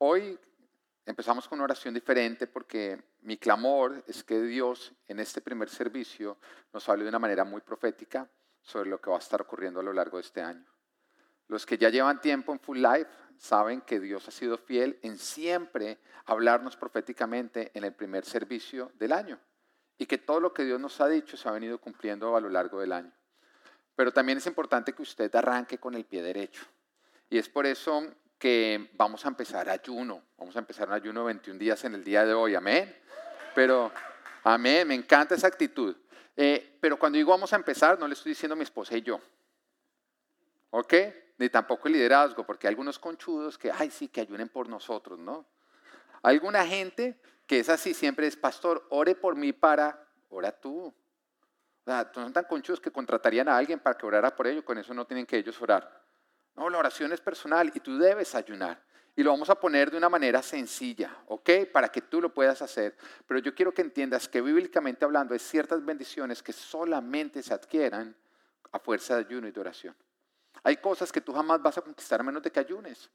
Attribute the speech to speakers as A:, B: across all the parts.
A: Hoy empezamos con una oración diferente porque mi clamor es que Dios en este primer servicio nos hable de una manera muy profética sobre lo que va a estar ocurriendo a lo largo de este año. Los que ya llevan tiempo en Full Life saben que Dios ha sido fiel en siempre hablarnos proféticamente en el primer servicio del año y que todo lo que Dios nos ha dicho se ha venido cumpliendo a lo largo del año. Pero también es importante que usted arranque con el pie derecho. Y es por eso que vamos a empezar ayuno. Vamos a empezar un ayuno de 21 días en el día de hoy. Amén. Pero, amén, me encanta esa actitud. Eh, pero cuando digo vamos a empezar, no le estoy diciendo a mi esposa y yo. ¿Ok? Ni tampoco el liderazgo, porque hay algunos conchudos que, ay, sí, que ayunen por nosotros, ¿no? Alguna gente que es así, siempre es, pastor, ore por mí para, ora tú. O sea, son tan conchudos que contratarían a alguien para que orara por ellos, con eso no tienen que ellos orar. No, la oración es personal y tú debes ayunar. Y lo vamos a poner de una manera sencilla, ¿ok? Para que tú lo puedas hacer. Pero yo quiero que entiendas que bíblicamente hablando hay ciertas bendiciones que solamente se adquieran a fuerza de ayuno y de oración. Hay cosas que tú jamás vas a conquistar a menos de que ayunes.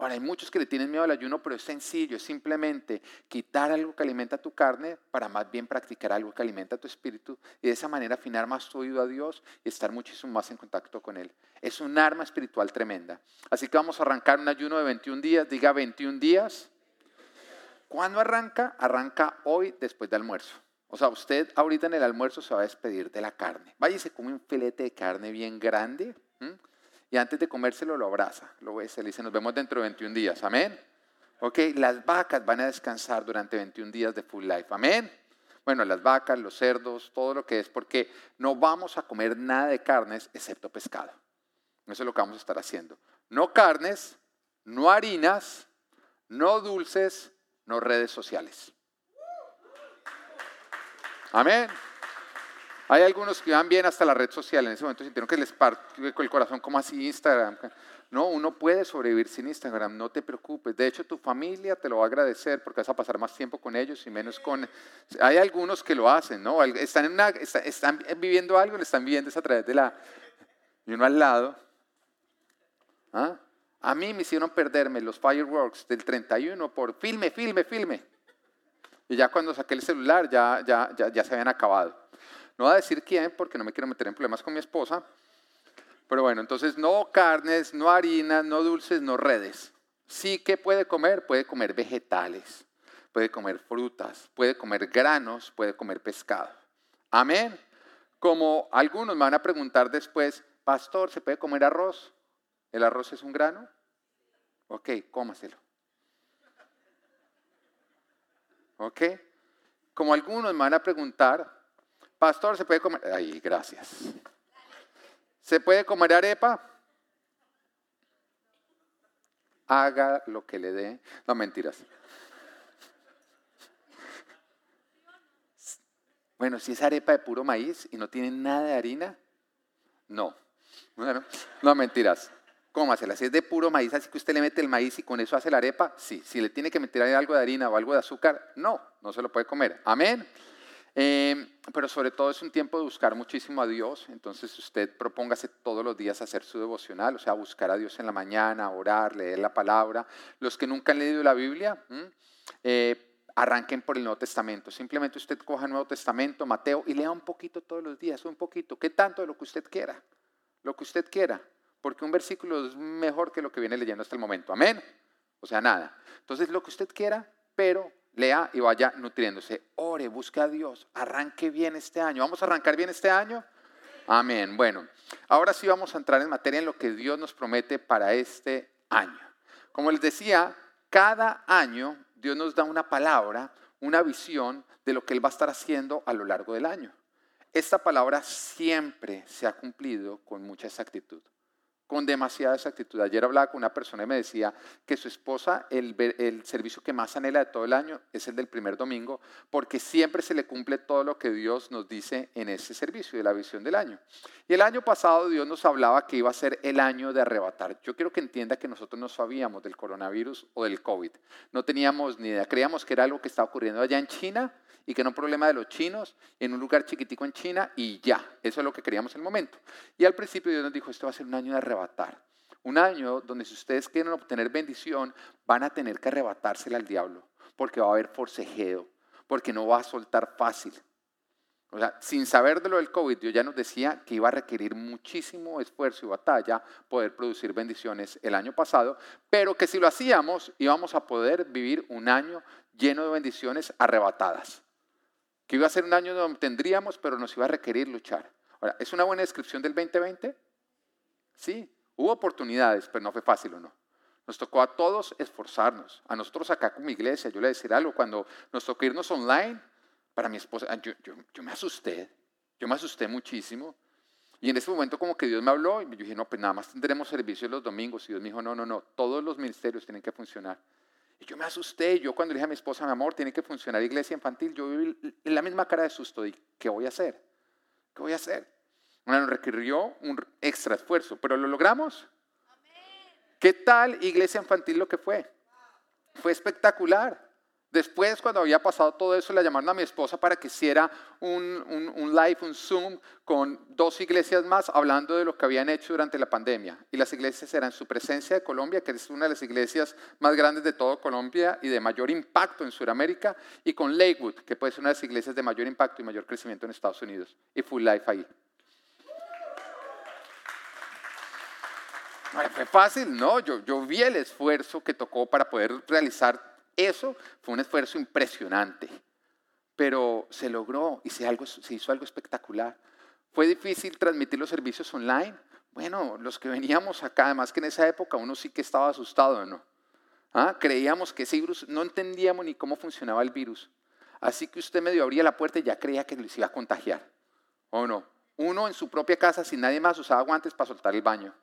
A: Ahora, hay muchos que le tienen miedo al ayuno, pero es sencillo, es simplemente quitar algo que alimenta tu carne para más bien practicar algo que alimenta tu espíritu y de esa manera afinar más tu oído a Dios y estar muchísimo más en contacto con Él. Es un arma espiritual tremenda. Así que vamos a arrancar un ayuno de 21 días, diga 21 días. ¿Cuándo arranca? Arranca hoy después de almuerzo. O sea, usted ahorita en el almuerzo se va a despedir de la carne. Váyase come un filete de carne bien grande y antes de comérselo lo abraza, lo besa, le dice, nos vemos dentro de 21 días, amén. Ok, las vacas van a descansar durante 21 días de full life, amén. Bueno, las vacas, los cerdos, todo lo que es, porque no vamos a comer nada de carnes excepto pescado. Eso es lo que vamos a estar haciendo. No carnes, no harinas, no dulces, no redes sociales. Amén. Hay algunos que van bien hasta la red social, en ese momento sintieron que les partió el corazón como así Instagram. No, uno puede sobrevivir sin Instagram, no te preocupes. De hecho, tu familia te lo va a agradecer porque vas a pasar más tiempo con ellos y menos con... Hay algunos que lo hacen, ¿no? Están, en una, están viviendo algo, le están viviendo a través de la... Y uno al lado. ¿Ah? A mí me hicieron perderme los fireworks del 31 por filme, filme, filme. Y ya cuando saqué el celular ya, ya, ya, ya se habían acabado. No voy a decir quién porque no me quiero meter en problemas con mi esposa. Pero bueno, entonces no carnes, no harinas, no dulces, no redes. Sí que puede comer, puede comer vegetales, puede comer frutas, puede comer granos, puede comer pescado. Amén. Como algunos me van a preguntar después, pastor, ¿se puede comer arroz? ¿El arroz es un grano? Ok, cómaselo. Ok. Como algunos me van a preguntar, Pastor, ¿se puede comer? Ay, gracias. ¿Se puede comer arepa? Haga lo que le dé. No, mentiras. Bueno, si es arepa de puro maíz y no tiene nada de harina, no. Bueno, no, mentiras. Cómasela. Si es de puro maíz, así que usted le mete el maíz y con eso hace la arepa, sí. Si le tiene que meter algo de harina o algo de azúcar, no, no se lo puede comer. Amén. Eh, pero sobre todo es un tiempo de buscar muchísimo a Dios, entonces usted propóngase todos los días hacer su devocional, o sea, buscar a Dios en la mañana, orar, leer la palabra. Los que nunca han leído la Biblia, eh, arranquen por el Nuevo Testamento. Simplemente usted coja el Nuevo Testamento, Mateo, y lea un poquito todos los días, un poquito. ¿Qué tanto de lo que usted quiera? Lo que usted quiera, porque un versículo es mejor que lo que viene leyendo hasta el momento. Amén. O sea, nada. Entonces, lo que usted quiera, pero lea y vaya nutriéndose. Ore, busque a Dios, arranque bien este año. ¿Vamos a arrancar bien este año? Amén. Bueno, ahora sí vamos a entrar en materia en lo que Dios nos promete para este año. Como les decía, cada año Dios nos da una palabra, una visión de lo que Él va a estar haciendo a lo largo del año. Esta palabra siempre se ha cumplido con mucha exactitud con demasiada exactitud. Ayer hablaba con una persona y me decía que su esposa, el, el, servicio que más anhela de todo el año es el del primer domingo, porque siempre se le cumple todo lo que Dios nos dice en ese servicio de la visión del año. Y el año pasado Dios nos hablaba que iba a ser el año de arrebatar. Yo quiero que entienda que nosotros no sabíamos del coronavirus o del COVID. No teníamos ni idea. Creíamos que era algo que estaba ocurriendo allá en China y que era un problema de los chinos en un lugar chiquitico en China y ya. Eso es lo que queríamos en el momento. Y al principio Dios nos dijo, esto va a ser un año de arrebatar, un año donde si ustedes quieren obtener bendición, van a tener que arrebatársela al diablo, porque va a haber forcejeo, porque no va a soltar fácil. O sea, sin saber de lo del COVID, Dios ya nos decía que iba a requerir muchísimo esfuerzo y batalla poder producir bendiciones el año pasado, pero que si lo hacíamos íbamos a poder vivir un año lleno de bendiciones arrebatadas. Que iba a ser un año donde tendríamos, pero nos iba a requerir luchar. Ahora, ¿es una buena descripción del 2020? Sí, hubo oportunidades, pero no fue fácil o no. Nos tocó a todos esforzarnos. A nosotros acá como iglesia, yo le decir algo, cuando nos tocó irnos online, para mi esposa, ah, yo, yo, me asusté, yo me asusté muchísimo. Y en ese momento como que Dios me habló y yo dije, no, pues nada más tendremos servicio los domingos. Y Dios me dijo, no, no, no, todos los ministerios tienen que funcionar. Y yo me asusté, yo cuando le dije a mi esposa, mi amor, tiene que funcionar iglesia infantil, yo vi la misma cara de susto y ¿qué voy a hacer? ¿Qué voy a hacer? Bueno, nos requirió un extra esfuerzo, pero lo logramos. ¿Qué tal iglesia infantil lo que fue? Fue espectacular. Después, cuando había pasado todo eso, le llamaron a mi esposa para que hiciera un, un, live, un Zoom con dos iglesias más hablando de lo que habían hecho durante la pandemia. Y las iglesias eran su presencia de Colombia, que es una de las iglesias más grandes de todo Colombia y de mayor impacto en Sudamérica, y con Lakewood, que puede ser una de las iglesias de mayor impacto y mayor crecimiento en Estados Unidos. Y Full Life ahí. Fue fácil, ¿no? Yo, vi el esfuerzo que tocó para poder realizar eso fue un esfuerzo impresionante, pero se logró y se, hizo algo espectacular. ¿Fue difícil transmitir los servicios online? Bueno, los que veníamos acá, además que en esa época uno sí que estaba asustado, ¿no? ¿Ah? Creíamos que ese virus, no entendíamos ni cómo funcionaba el virus. Así que usted medio abría la puerta y ya creía que se iba a contagiar. ¿O no? Uno en su propia casa, sin nadie más, usaba guantes para soltar el baño.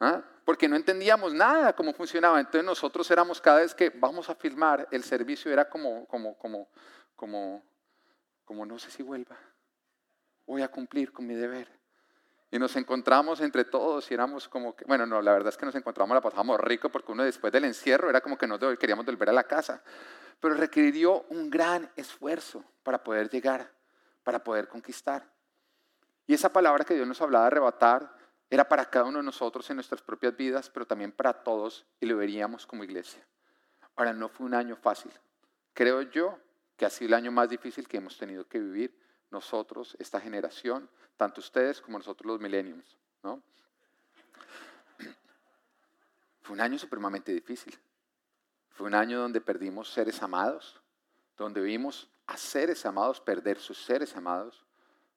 A: ¿Ah? porque no entendíamos nada cómo funcionaba. Entonces nosotros éramos cada vez que vamos a filmar, el servicio era como, como, como, como, como no sé si vuelva, voy a cumplir con mi deber. Y nos encontramos entre todos y éramos como que, bueno, no, la verdad es que nos encontramos, la pasamos rico porque uno después del encierro era como que no queríamos volver a la casa. Pero requirió un gran esfuerzo para poder llegar, para poder conquistar. Y esa palabra que Dios nos hablaba de arrebatar, era para cada uno de nosotros en nuestras propias vidas, pero también para todos y lo veríamos como iglesia. Ahora, no fue un año fácil. Creo yo que ha sido el año más difícil que hemos tenido que vivir nosotros, esta generación, tanto ustedes como nosotros los millennials. ¿no? Fue un año supremamente difícil. Fue un año donde perdimos seres amados, donde vimos a seres amados perder sus seres amados,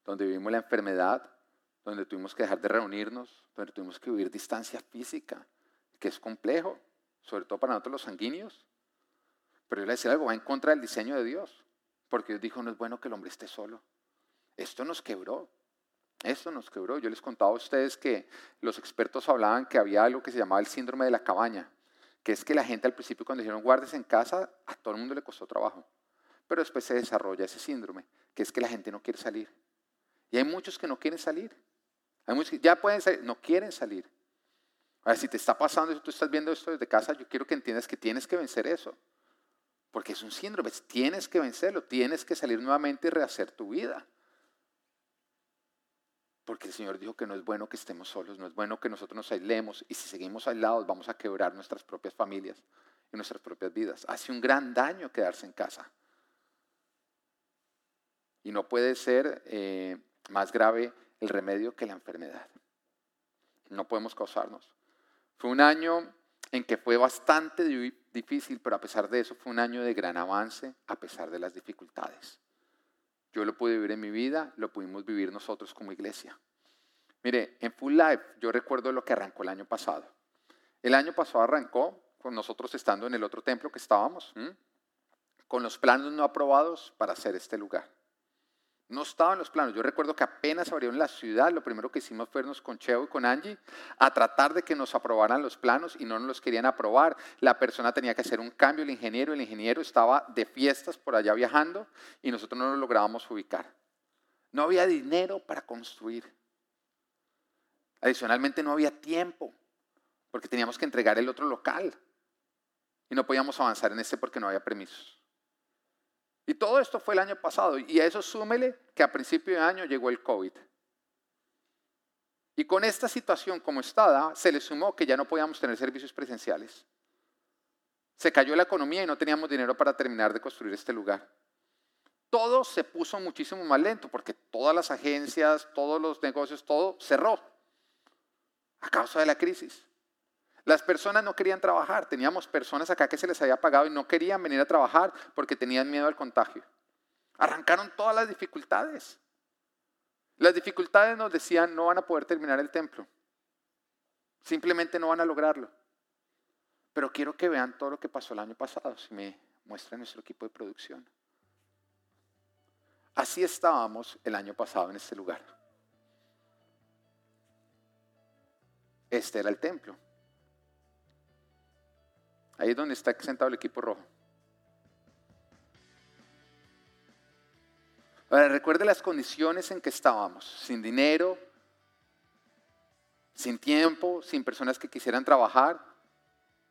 A: donde vivimos la enfermedad, donde tuvimos que dejar de reunirnos, donde tuvimos que vivir distancia física, que es complejo, sobre todo para nosotros los sanguíneos. Pero yo le decía algo, va en contra del diseño de Dios, porque Dios dijo, no es bueno que el hombre esté solo. Esto nos quebró, esto nos quebró. Yo les contaba a ustedes que los expertos hablaban que había algo que se llamaba el síndrome de la cabaña, que es que la gente al principio cuando dijeron guardes en casa, a todo el mundo le costó trabajo. Pero después se desarrolla ese síndrome, que es que la gente no quiere salir. Y hay muchos que no quieren salir. Hay muchos que ya pueden salir, no quieren salir. Ahora, si te está pasando, si tú estás viendo esto desde casa, yo quiero que entiendas que tienes que vencer eso. Porque es un síndrome, tienes que vencerlo, tienes que salir nuevamente y rehacer tu vida. Porque el Señor dijo que no es bueno que estemos solos, no es bueno que nosotros nos aislemos y si seguimos aislados vamos a quebrar nuestras propias familias y nuestras propias vidas. Hace un gran daño quedarse en casa. Y no puede ser eh, más grave el remedio que la enfermedad. No podemos causarnos. Fue un año en que fue bastante difícil, pero a pesar de eso fue un año de gran avance, a pesar de las dificultades. Yo lo pude vivir en mi vida, lo pudimos vivir nosotros como iglesia. Mire, en Full Life yo recuerdo lo que arrancó el año pasado. El año pasado arrancó con nosotros estando en el otro templo que estábamos, con los planos no aprobados para hacer este lugar. No estaba en los planos. Yo recuerdo que apenas abrieron la ciudad, lo primero que hicimos fue irnos con Cheo y con Angie a tratar de que nos aprobaran los planos y no nos los querían aprobar. La persona tenía que hacer un cambio, el ingeniero, el ingeniero estaba de fiestas por allá viajando y nosotros no lo lográbamos ubicar. No había dinero para construir. Adicionalmente no había tiempo porque teníamos que entregar el otro local y no podíamos avanzar en este porque no había permisos. Y todo esto fue el año pasado. Y a eso súmele que a principio de año llegó el COVID. Y con esta situación como estaba, se le sumó que ya no podíamos tener servicios presenciales. Se cayó la economía y no teníamos dinero para terminar de construir este lugar. Todo se puso muchísimo más lento porque todas las agencias, todos los negocios, todo cerró a causa de la crisis. Las personas no querían trabajar. Teníamos personas acá que se les había pagado y no querían venir a trabajar porque tenían miedo al contagio. Arrancaron todas las dificultades. Las dificultades nos decían no van a poder terminar el templo. Simplemente no van a lograrlo. Pero quiero que vean todo lo que pasó el año pasado, si me muestra nuestro equipo de producción. Así estábamos el año pasado en este lugar. Este era el templo. Ahí es donde está sentado el equipo rojo. Ahora recuerde las condiciones en que estábamos, sin dinero, sin tiempo, sin personas que quisieran trabajar.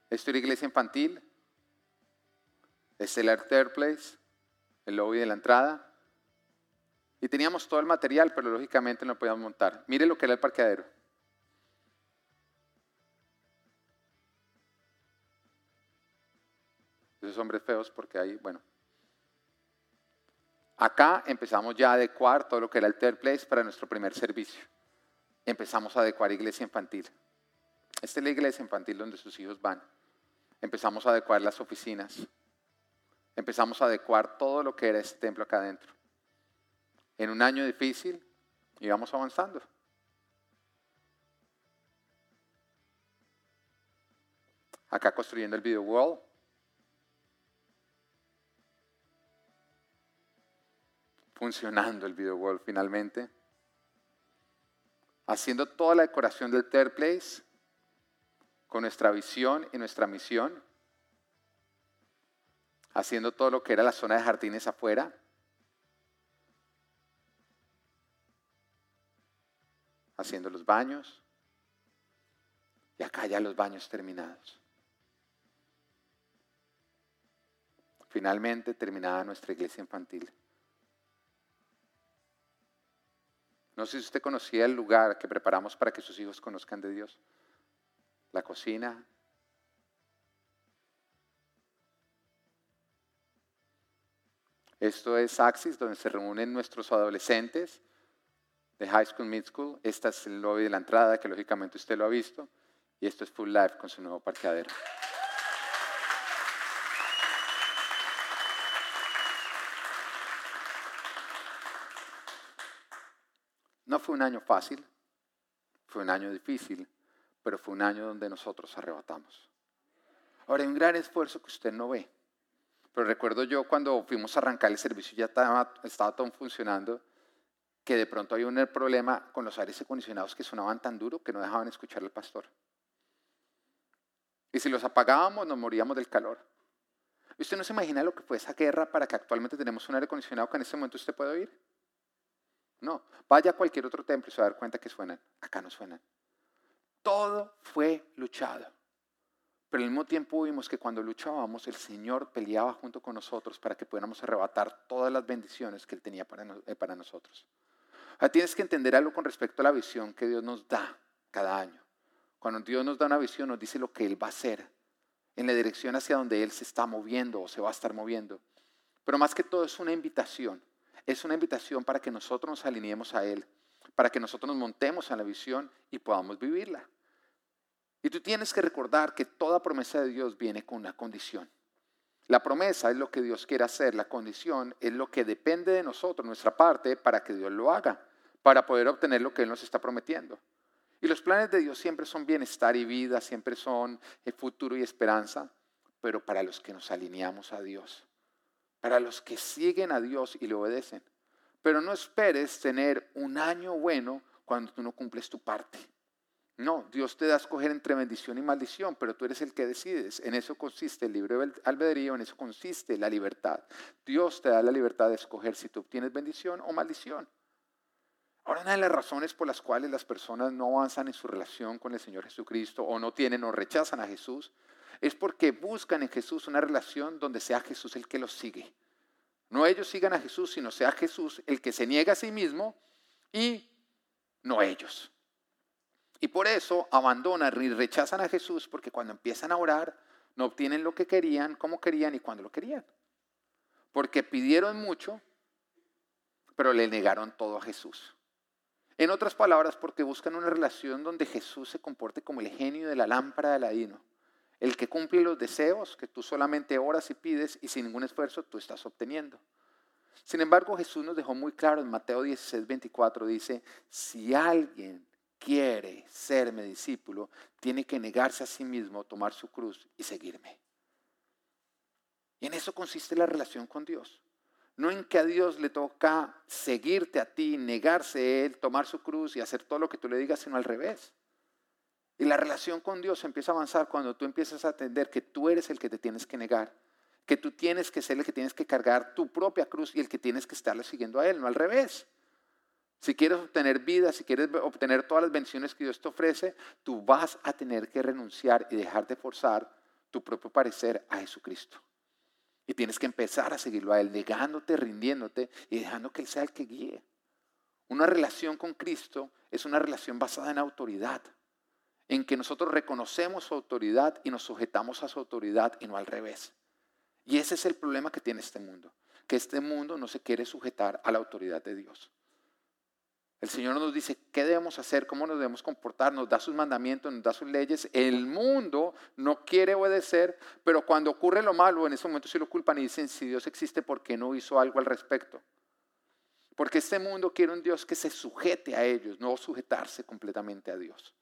A: Esto era iglesia infantil, el Third Place, el lobby de la entrada. Y teníamos todo el material, pero lógicamente no podíamos montar. Mire lo que era el parqueadero. Esos hombres feos porque ahí, bueno. Acá empezamos ya a adecuar todo lo que era el third place para nuestro primer servicio. Empezamos a adecuar iglesia infantil. Esta es la iglesia infantil donde sus hijos van. Empezamos a adecuar las oficinas. Empezamos a adecuar todo lo que era este templo acá adentro. En un año difícil íbamos avanzando. Acá construyendo el video wall. Funcionando el video wall finalmente, haciendo toda la decoración del third place con nuestra visión y nuestra misión, haciendo todo lo que era la zona de jardines afuera, haciendo los baños y acá ya los baños terminados. Finalmente terminada nuestra iglesia infantil. No sé si usted conocía el lugar que preparamos para que sus hijos conozcan de Dios. La cocina. Esto es Axis, donde se reúnen nuestros adolescentes de High School, Mid School. Esta es el lobby de la entrada, que lógicamente usted lo ha visto. Y esto es Full Life con su nuevo parqueadero. No fue un año fácil, fue un año difícil, pero fue un año donde nosotros arrebatamos. Ahora hay un gran esfuerzo que usted no ve. Pero recuerdo yo cuando fuimos a arrancar el servicio ya estaba, estaba todo funcionando, que de pronto había un problema con los aires acondicionados que sonaban tan duro que no dejaban escuchar al pastor. Y si los apagábamos nos moríamos del calor. ¿Y usted no se imagina lo que fue esa guerra para que actualmente tenemos un aire acondicionado que en ese momento usted puede oír? No, vaya a cualquier otro templo y se va a dar cuenta que suenan. Acá no suenan. Todo fue luchado. Pero al mismo tiempo vimos que cuando luchábamos, el Señor peleaba junto con nosotros para que pudiéramos arrebatar todas las bendiciones que Él tenía para, eh, para nosotros. Ahora tienes que entender algo con respecto a la visión que Dios nos da cada año. Cuando Dios nos da una visión, nos dice lo que Él va a hacer, en la dirección hacia donde Él se está moviendo o se va a estar moviendo. Pero más que todo es una invitación es una invitación para que nosotros nos alineemos a Él, para que nosotros nos montemos en la visión y podamos vivirla. Y tú tienes que recordar que toda promesa de Dios viene con una condición. La promesa es lo que Dios quiere hacer, la condición es lo que depende de nosotros, nuestra parte, para que Dios lo haga, para poder obtener lo que Él nos está prometiendo. Y los planes de Dios siempre son bienestar y vida, siempre son el futuro y esperanza, pero para los que nos alineamos a Dios para los que siguen a Dios y le obedecen. Pero no esperes tener un año bueno cuando tú no cumples tu parte. No, Dios te da a escoger entre bendición y maldición, pero tú eres el que decides. En eso consiste el libre albedrío, en eso consiste la libertad. Dios te da la libertad de escoger si tú obtienes bendición o maldición. Ahora, una de las razones por las cuales las personas no avanzan en su relación con el Señor Jesucristo o no tienen o rechazan a Jesús es porque buscan en Jesús una relación donde sea Jesús el que los sigue. No ellos sigan a Jesús, sino sea Jesús el que se niega a sí mismo y no ellos. Y por eso abandonan y rechazan a Jesús porque cuando empiezan a orar no obtienen lo que querían, como querían y cuando lo querían. Porque pidieron mucho, pero le negaron todo a Jesús. En otras palabras, porque buscan una relación donde Jesús se comporte como el genio de la lámpara de Aladino, el que cumple los deseos que tú solamente oras y pides y sin ningún esfuerzo tú estás obteniendo. Sin embargo, Jesús nos dejó muy claro en Mateo 16, 24, dice, si alguien quiere serme discípulo, tiene que negarse a sí mismo, tomar su cruz y seguirme. Y en eso consiste la relación con Dios. No en que a Dios le toca seguirte a ti, negarse a Él, tomar su cruz y hacer todo lo que tú le digas, sino al revés. Y la relación con Dios empieza a avanzar cuando tú empiezas a entender que tú eres el que te tienes que negar, que tú tienes que ser el que tienes que cargar tu propia cruz y el que tienes que estarle siguiendo a Él, no al revés. Si quieres obtener vida, si quieres obtener todas las bendiciones que Dios te ofrece, tú vas a tener que renunciar y dejar de forzar tu propio parecer a Jesucristo. Y tienes que empezar a seguirlo a Él, negándote, rindiéndote y dejando que Él sea el que guíe. Una relación con Cristo es una relación basada en autoridad, en que nosotros reconocemos su autoridad y nos sujetamos a su autoridad y no al revés. Y ese es el problema que tiene este mundo, que este mundo no se quiere sujetar a la autoridad de Dios. El Señor nos dice qué debemos hacer, cómo nos debemos comportar, nos da sus mandamientos, nos da sus leyes. El mundo no quiere obedecer, pero cuando ocurre lo malo, en ese momento sí lo culpan y dicen, si Dios existe, ¿por qué no hizo algo al respecto? Porque este mundo quiere un Dios que se sujete a ellos, no sujetarse completamente a Dios.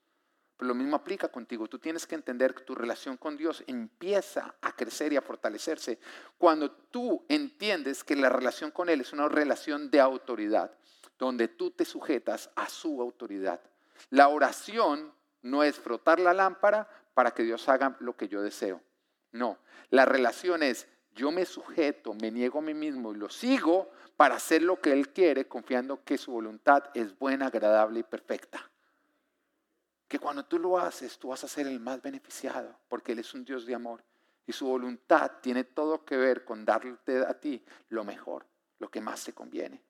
A: Pero lo mismo aplica contigo. Tú tienes que entender que tu relación con Dios empieza a crecer y a fortalecerse cuando tú entiendes que la relación con Él es una relación de autoridad donde tú te sujetas a su autoridad. La oración no es frotar la lámpara para que Dios haga lo que yo deseo. No, la relación es yo me sujeto, me niego a mí mismo y lo sigo para hacer lo que Él quiere, confiando que su voluntad es buena, agradable y perfecta. Que cuando tú lo haces, tú vas a ser el más beneficiado, porque Él es un Dios de amor. Y su voluntad tiene todo que ver con darte a ti lo mejor, lo que más te conviene.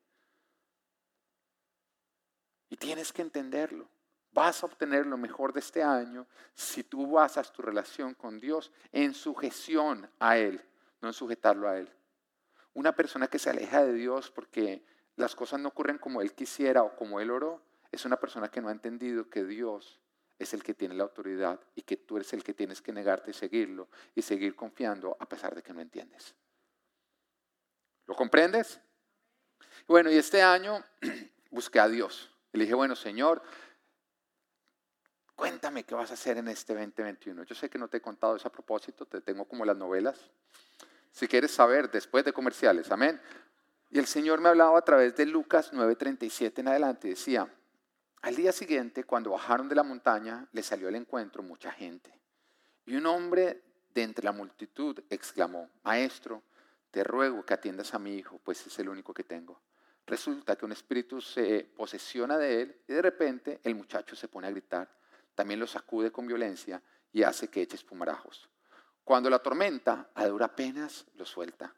A: Y tienes que entenderlo. Vas a obtener lo mejor de este año si tú basas tu relación con Dios en sujeción a Él, no en sujetarlo a Él. Una persona que se aleja de Dios porque las cosas no ocurren como Él quisiera o como Él oró, es una persona que no ha entendido que Dios es el que tiene la autoridad y que tú eres el que tienes que negarte y seguirlo y seguir confiando a pesar de que no entiendes. ¿Lo comprendes? Bueno, y este año busqué a Dios. Y le dije, bueno, Señor, cuéntame qué vas a hacer en este 2021. Yo sé que no te he contado eso a propósito, te tengo como las novelas. Si quieres saber, después de comerciales, amén. Y el Señor me hablaba a través de Lucas 9:37 en adelante. Decía, al día siguiente, cuando bajaron de la montaña, le salió al encuentro mucha gente. Y un hombre de entre la multitud exclamó, Maestro, te ruego que atiendas a mi hijo, pues es el único que tengo. Resulta que un espíritu se posesiona de él y de repente el muchacho se pone a gritar. También lo sacude con violencia y hace que eche espumarajos. Cuando la tormenta, a duras penas, lo suelta.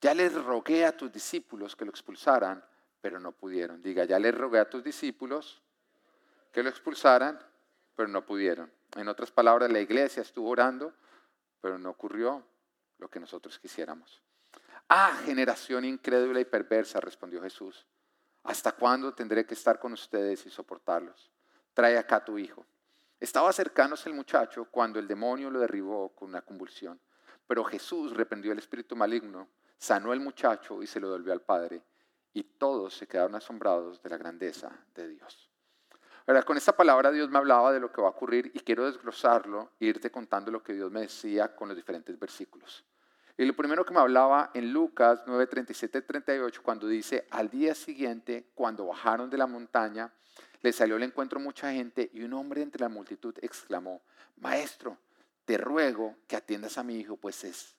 A: Ya les rogué a tus discípulos que lo expulsaran, pero no pudieron. Diga, ya les rogué a tus discípulos que lo expulsaran, pero no pudieron. En otras palabras, la iglesia estuvo orando, pero no ocurrió lo que nosotros quisiéramos. Ah, generación incrédula y perversa, respondió Jesús. ¿Hasta cuándo tendré que estar con ustedes y soportarlos? Trae acá a tu hijo. Estaba acercándose el muchacho cuando el demonio lo derribó con una convulsión. Pero Jesús reprendió el espíritu maligno, sanó al muchacho y se lo devolvió al padre. Y todos se quedaron asombrados de la grandeza de Dios. Ahora, con esta palabra Dios me hablaba de lo que va a ocurrir y quiero desglosarlo e irte contando lo que Dios me decía con los diferentes versículos. Y lo primero que me hablaba en Lucas 9, 37, 38, cuando dice, al día siguiente, cuando bajaron de la montaña, le salió al encuentro mucha gente y un hombre entre la multitud exclamó, Maestro, te ruego que atiendas a mi hijo, pues es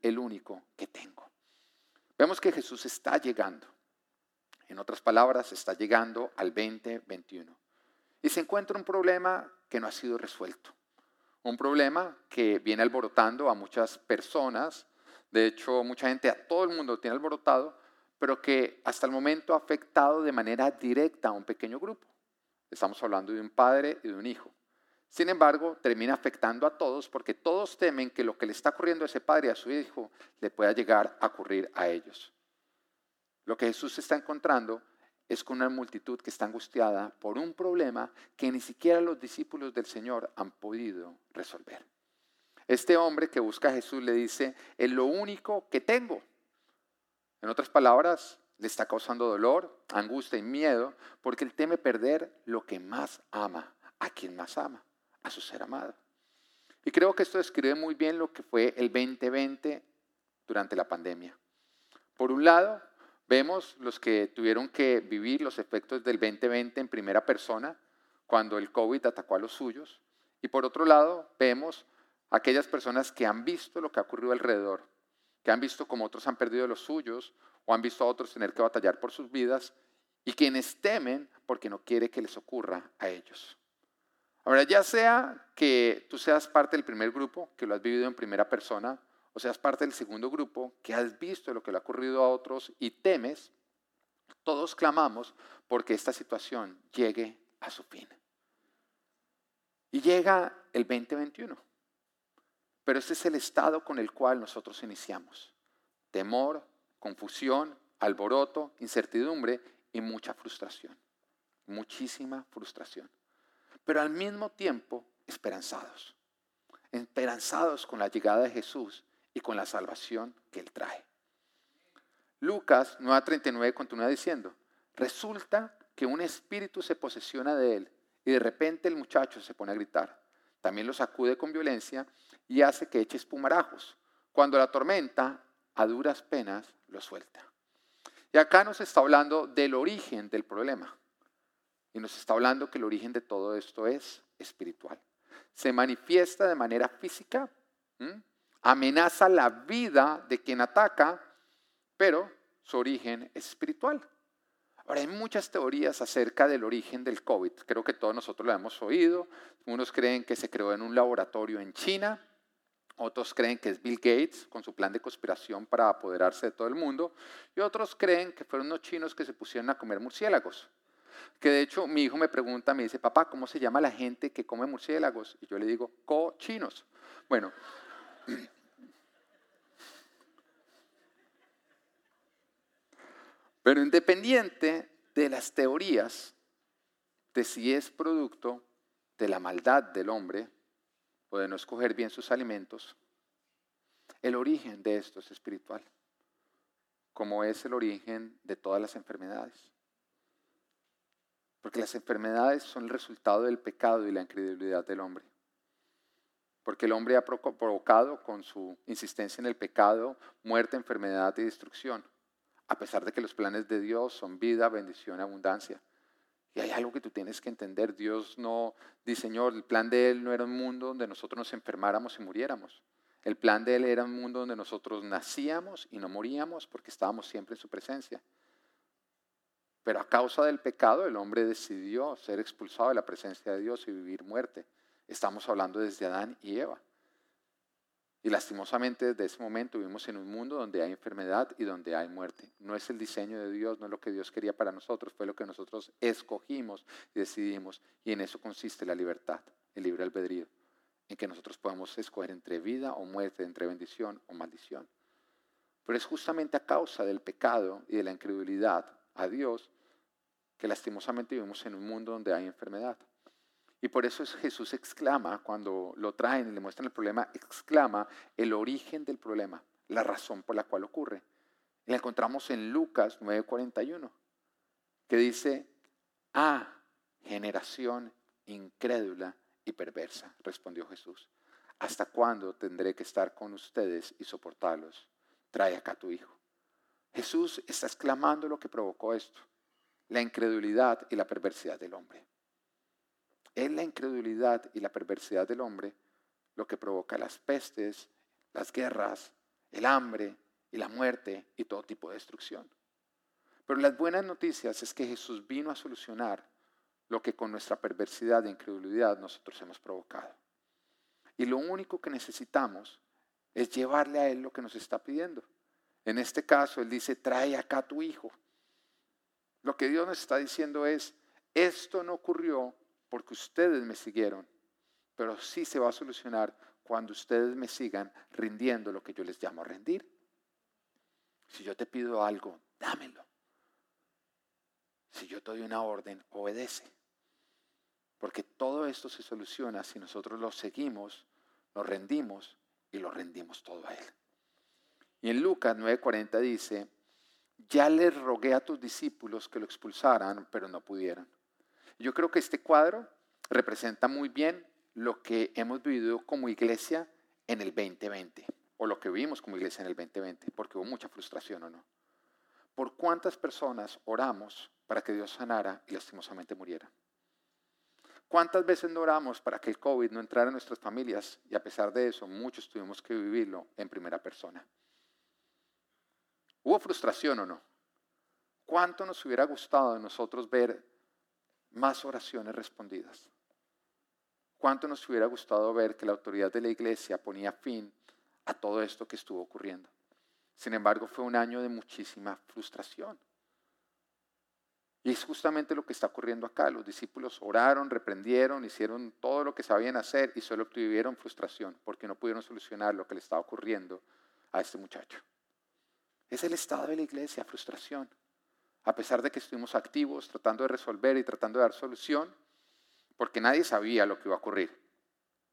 A: el único que tengo. Vemos que Jesús está llegando. En otras palabras, está llegando al 2021. Y se encuentra un problema que no ha sido resuelto. Un problema que viene alborotando a muchas personas de hecho, mucha gente, a todo el mundo tiene alborotado, pero que hasta el momento ha afectado de manera directa a un pequeño grupo. Estamos hablando de un padre y de un hijo. Sin embargo, termina afectando a todos porque todos temen que lo que le está ocurriendo a ese padre y a su hijo le pueda llegar a ocurrir a ellos. Lo que Jesús está encontrando es con una multitud que está angustiada por un problema que ni siquiera los discípulos del Señor han podido resolver. Este hombre que busca a Jesús le dice, es lo único que tengo. En otras palabras, le está causando dolor, angustia y miedo porque él teme perder lo que más ama, a quien más ama a su ser amado. Y creo que esto describe muy bien lo que fue el 2020 durante la pandemia. Por un lado, vemos los que tuvieron que vivir los efectos del 2020 en primera persona, cuando el COVID atacó a los suyos. Y por otro lado, vemos aquellas personas que han visto lo que ha ocurrido alrededor, que han visto cómo otros han perdido los suyos o han visto a otros tener que batallar por sus vidas y quienes temen porque no quiere que les ocurra a ellos. Ahora, ya sea que tú seas parte del primer grupo, que lo has vivido en primera persona, o seas parte del segundo grupo, que has visto lo que le ha ocurrido a otros y temes, todos clamamos porque esta situación llegue a su fin. Y llega el 2021. Pero este es el estado con el cual nosotros iniciamos. Temor, confusión, alboroto, incertidumbre y mucha frustración. Muchísima frustración pero al mismo tiempo esperanzados. Esperanzados con la llegada de Jesús y con la salvación que Él trae. Lucas 9:39 continúa diciendo, resulta que un espíritu se posesiona de él y de repente el muchacho se pone a gritar. También lo sacude con violencia y hace que eche espumarajos. Cuando la tormenta, a duras penas, lo suelta. Y acá nos está hablando del origen del problema. Y nos está hablando que el origen de todo esto es espiritual. Se manifiesta de manera física, amenaza la vida de quien ataca, pero su origen es espiritual. Ahora, hay muchas teorías acerca del origen del COVID. Creo que todos nosotros lo hemos oído. Unos creen que se creó en un laboratorio en China, otros creen que es Bill Gates con su plan de conspiración para apoderarse de todo el mundo, y otros creen que fueron unos chinos que se pusieron a comer murciélagos. Que de hecho mi hijo me pregunta, me dice, papá, ¿cómo se llama la gente que come murciélagos? Y yo le digo, cochinos. Bueno. Pero independiente de las teorías de si es producto de la maldad del hombre o de no escoger bien sus alimentos, el origen de esto es espiritual, como es el origen de todas las enfermedades. Porque las enfermedades son el resultado del pecado y la incredulidad del hombre. Porque el hombre ha provocado con su insistencia en el pecado muerte, enfermedad y destrucción. A pesar de que los planes de Dios son vida, bendición, abundancia. Y hay algo que tú tienes que entender. Dios no diseñó, el plan de Él no era un mundo donde nosotros nos enfermáramos y muriéramos. El plan de Él era un mundo donde nosotros nacíamos y no moríamos porque estábamos siempre en su presencia. Pero a causa del pecado el hombre decidió ser expulsado de la presencia de Dios y vivir muerte. Estamos hablando desde Adán y Eva. Y lastimosamente desde ese momento vivimos en un mundo donde hay enfermedad y donde hay muerte. No es el diseño de Dios, no es lo que Dios quería para nosotros, fue lo que nosotros escogimos y decidimos. Y en eso consiste la libertad, el libre albedrío, en que nosotros podamos escoger entre vida o muerte, entre bendición o maldición. Pero es justamente a causa del pecado y de la incredulidad a Dios que lastimosamente vivimos en un mundo donde hay enfermedad. Y por eso Jesús exclama, cuando lo traen y le muestran el problema, exclama el origen del problema, la razón por la cual ocurre. La encontramos en Lucas 9:41, que dice, ah, generación incrédula y perversa, respondió Jesús. ¿Hasta cuándo tendré que estar con ustedes y soportarlos? Trae acá a tu hijo. Jesús está exclamando lo que provocó esto la incredulidad y la perversidad del hombre. Es la incredulidad y la perversidad del hombre lo que provoca las pestes, las guerras, el hambre y la muerte y todo tipo de destrucción. Pero las buenas noticias es que Jesús vino a solucionar lo que con nuestra perversidad e incredulidad nosotros hemos provocado. Y lo único que necesitamos es llevarle a Él lo que nos está pidiendo. En este caso, Él dice, trae acá a tu hijo. Lo que Dios nos está diciendo es, esto no ocurrió porque ustedes me siguieron, pero sí se va a solucionar cuando ustedes me sigan rindiendo lo que yo les llamo rendir. Si yo te pido algo, dámelo. Si yo te doy una orden, obedece. Porque todo esto se soluciona si nosotros lo seguimos, nos rendimos y lo rendimos todo a Él. Y en Lucas 9:40 dice, ya les rogué a tus discípulos que lo expulsaran, pero no pudieron. Yo creo que este cuadro representa muy bien lo que hemos vivido como iglesia en el 2020, o lo que vivimos como iglesia en el 2020, porque hubo mucha frustración o no. ¿Por cuántas personas oramos para que Dios sanara y lastimosamente muriera? ¿Cuántas veces no oramos para que el COVID no entrara en nuestras familias y a pesar de eso muchos tuvimos que vivirlo en primera persona? ¿Hubo frustración o no? ¿Cuánto nos hubiera gustado de nosotros ver más oraciones respondidas? ¿Cuánto nos hubiera gustado ver que la autoridad de la iglesia ponía fin a todo esto que estuvo ocurriendo? Sin embargo, fue un año de muchísima frustración. Y es justamente lo que está ocurriendo acá. Los discípulos oraron, reprendieron, hicieron todo lo que sabían hacer y solo obtuvieron frustración porque no pudieron solucionar lo que le estaba ocurriendo a este muchacho. Es el estado de la iglesia, frustración. A pesar de que estuvimos activos tratando de resolver y tratando de dar solución, porque nadie sabía lo que iba a ocurrir.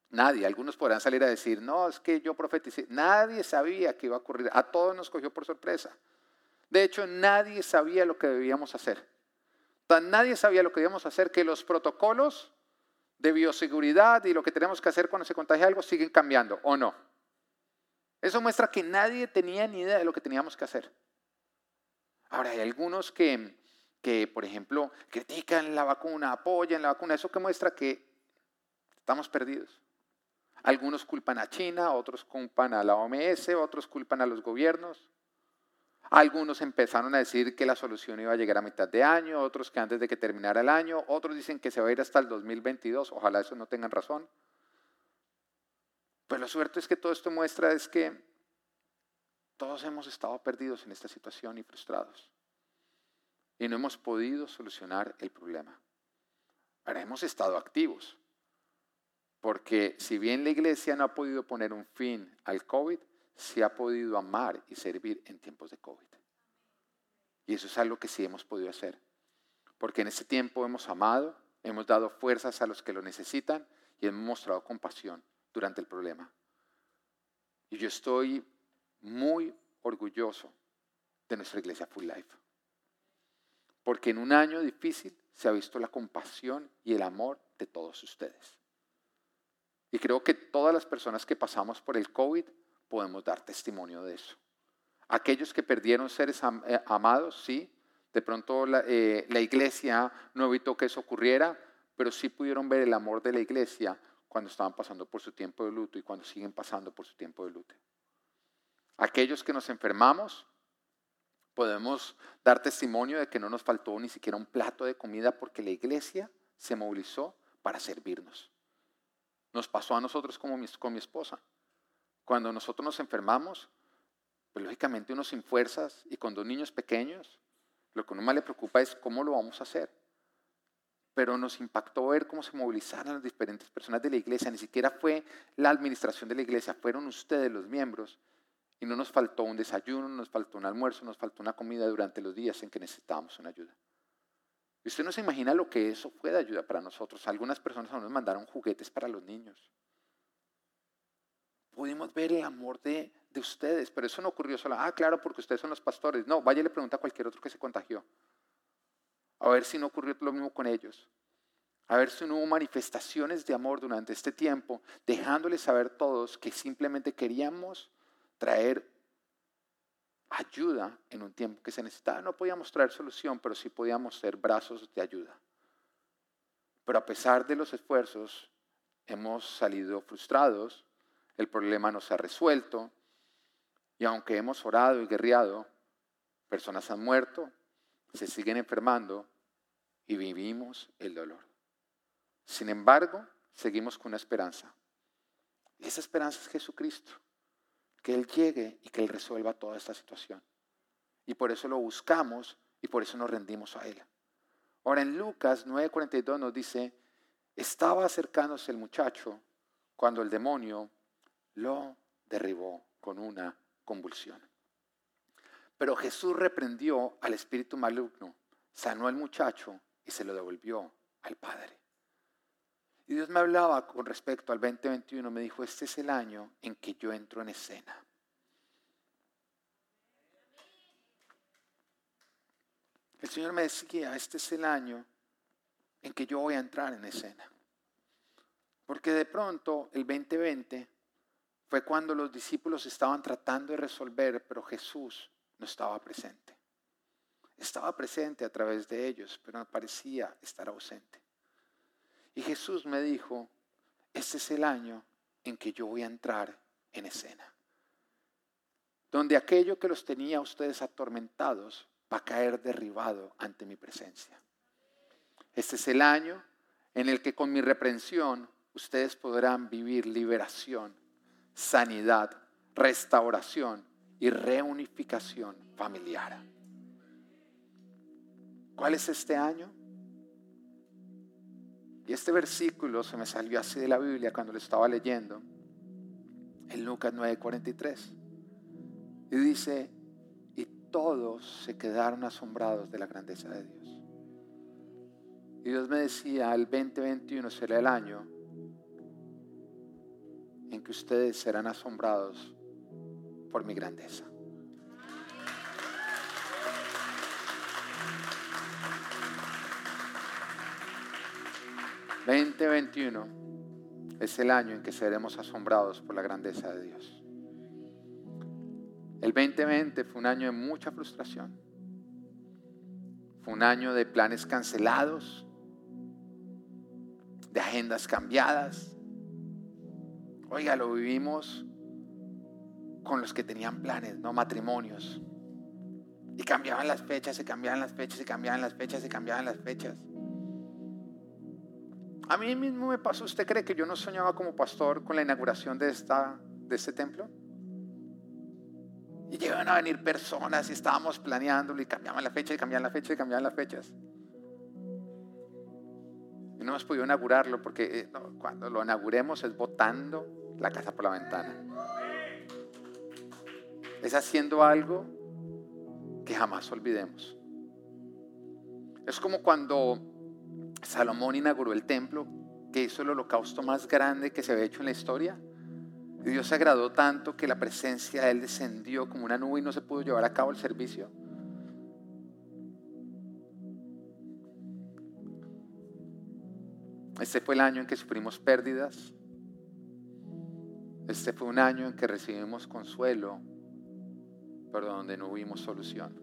A: Nadie, algunos podrán salir a decir, no, es que yo profeticé. Nadie sabía que iba a ocurrir. A todos nos cogió por sorpresa. De hecho, nadie sabía lo que debíamos hacer. Tan nadie sabía lo que debíamos hacer que los protocolos de bioseguridad y lo que tenemos que hacer cuando se contagia algo siguen cambiando, ¿o no? Eso muestra que nadie tenía ni idea de lo que teníamos que hacer. Ahora, hay algunos que, que, por ejemplo, critican la vacuna, apoyan la vacuna. Eso que muestra que estamos perdidos. Algunos culpan a China, otros culpan a la OMS, otros culpan a los gobiernos. Algunos empezaron a decir que la solución iba a llegar a mitad de año, otros que antes de que terminara el año, otros dicen que se va a ir hasta el 2022. Ojalá eso no tengan razón. Pero lo suerte es que todo esto muestra es que todos hemos estado perdidos en esta situación y frustrados. Y no hemos podido solucionar el problema. Ahora hemos estado activos. Porque si bien la iglesia no ha podido poner un fin al COVID, se ha podido amar y servir en tiempos de COVID. Y eso es algo que sí hemos podido hacer. Porque en ese tiempo hemos amado, hemos dado fuerzas a los que lo necesitan y hemos mostrado compasión durante el problema. Y yo estoy muy orgulloso de nuestra iglesia Full Life. Porque en un año difícil se ha visto la compasión y el amor de todos ustedes. Y creo que todas las personas que pasamos por el COVID podemos dar testimonio de eso. Aquellos que perdieron seres eh, amados, sí, de pronto la, eh, la iglesia no evitó que eso ocurriera, pero sí pudieron ver el amor de la iglesia cuando estaban pasando por su tiempo de luto y cuando siguen pasando por su tiempo de luto. Aquellos que nos enfermamos, podemos dar testimonio de que no nos faltó ni siquiera un plato de comida porque la iglesia se movilizó para servirnos. Nos pasó a nosotros como con mi esposa. Cuando nosotros nos enfermamos, pues lógicamente uno sin fuerzas y con dos niños pequeños, lo que uno más le preocupa es cómo lo vamos a hacer pero nos impactó ver cómo se movilizaron las diferentes personas de la iglesia. Ni siquiera fue la administración de la iglesia, fueron ustedes los miembros. Y no nos faltó un desayuno, no nos faltó un almuerzo, nos faltó una comida durante los días en que necesitábamos una ayuda. Y usted no se imagina lo que eso fue de ayuda para nosotros. Algunas personas nos mandaron juguetes para los niños. Pudimos ver el amor de, de ustedes, pero eso no ocurrió solo. Ah, claro, porque ustedes son los pastores. No, vaya y le pregunta a cualquier otro que se contagió. A ver si no ocurrió lo mismo con ellos. A ver si no hubo manifestaciones de amor durante este tiempo, dejándoles saber todos que simplemente queríamos traer ayuda en un tiempo que se necesitaba. No podíamos traer solución, pero sí podíamos ser brazos de ayuda. Pero a pesar de los esfuerzos, hemos salido frustrados, el problema no se ha resuelto, y aunque hemos orado y guerreado, personas han muerto, se siguen enfermando y vivimos el dolor. Sin embargo, seguimos con una esperanza. Y esa esperanza es Jesucristo, que Él llegue y que Él resuelva toda esta situación. Y por eso lo buscamos y por eso nos rendimos a Él. Ahora en Lucas 9:42 nos dice, estaba acercándose el muchacho cuando el demonio lo derribó con una convulsión. Pero Jesús reprendió al espíritu maligno, sanó al muchacho y se lo devolvió al Padre. Y Dios me hablaba con respecto al 2021, me dijo, este es el año en que yo entro en escena. El Señor me decía, este es el año en que yo voy a entrar en escena. Porque de pronto el 2020 fue cuando los discípulos estaban tratando de resolver, pero Jesús no estaba presente. Estaba presente a través de ellos, pero parecía estar ausente. Y Jesús me dijo, este es el año en que yo voy a entrar en escena. Donde aquello que los tenía ustedes atormentados va a caer derribado ante mi presencia. Este es el año en el que con mi reprensión ustedes podrán vivir liberación, sanidad, restauración y reunificación familiar. ¿Cuál es este año? Y este versículo se me salió así de la Biblia cuando lo estaba leyendo, en Lucas 9:43. Y dice, y todos se quedaron asombrados de la grandeza de Dios. Y Dios me decía, el 2021 será el año en que ustedes serán asombrados por mi grandeza. 2021 es el año en que seremos asombrados por la grandeza de Dios. El 2020 fue un año de mucha frustración. Fue un año de planes cancelados, de agendas cambiadas. Oiga, lo vivimos con los que tenían planes, no matrimonios. Y cambiaban las fechas, se cambiaban las fechas, se cambiaban las fechas, se cambiaban las fechas. A mí mismo me pasó, ¿usted cree que yo no soñaba como pastor con la inauguración de, esta, de este templo? Y llegaban a venir personas y estábamos planeándolo y cambiaban la fecha y cambiaban la fecha y cambiaban las fechas. Y no hemos podido inaugurarlo porque eh, cuando lo inauguremos es botando la casa por la ventana. Es haciendo algo que jamás olvidemos. Es como cuando Salomón inauguró el templo, que hizo el holocausto más grande que se había hecho en la historia. Y Dios se agradó tanto que la presencia de Él descendió como una nube y no se pudo llevar a cabo el servicio. Este fue el año en que sufrimos pérdidas. Este fue un año en que recibimos consuelo, pero donde no hubimos solución.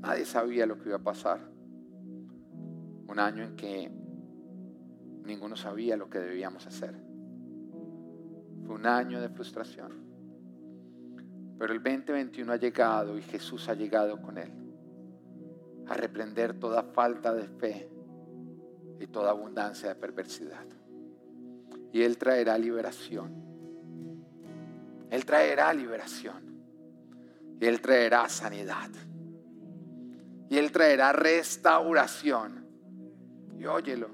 A: Nadie sabía lo que iba a pasar. Un año en que ninguno sabía lo que debíamos hacer. Fue un año de frustración. Pero el 2021 ha llegado y Jesús ha llegado con él a reprender toda falta de fe y toda abundancia de perversidad. Y Él traerá liberación. Él traerá liberación. Y Él traerá sanidad. Y Él traerá restauración y óyelo,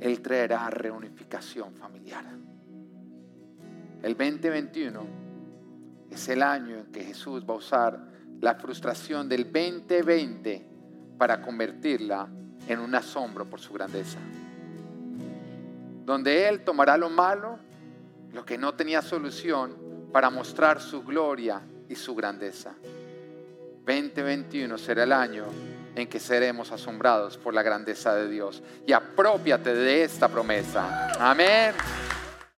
A: Él traerá reunificación familiar. El 2021 es el año en que Jesús va a usar la frustración del 2020 para convertirla en un asombro por su grandeza. Donde Él tomará lo malo, lo que no tenía solución, para mostrar su gloria y su grandeza. 2021 será el año en que seremos asombrados por la grandeza de Dios. Y apropiate de esta promesa. Amén.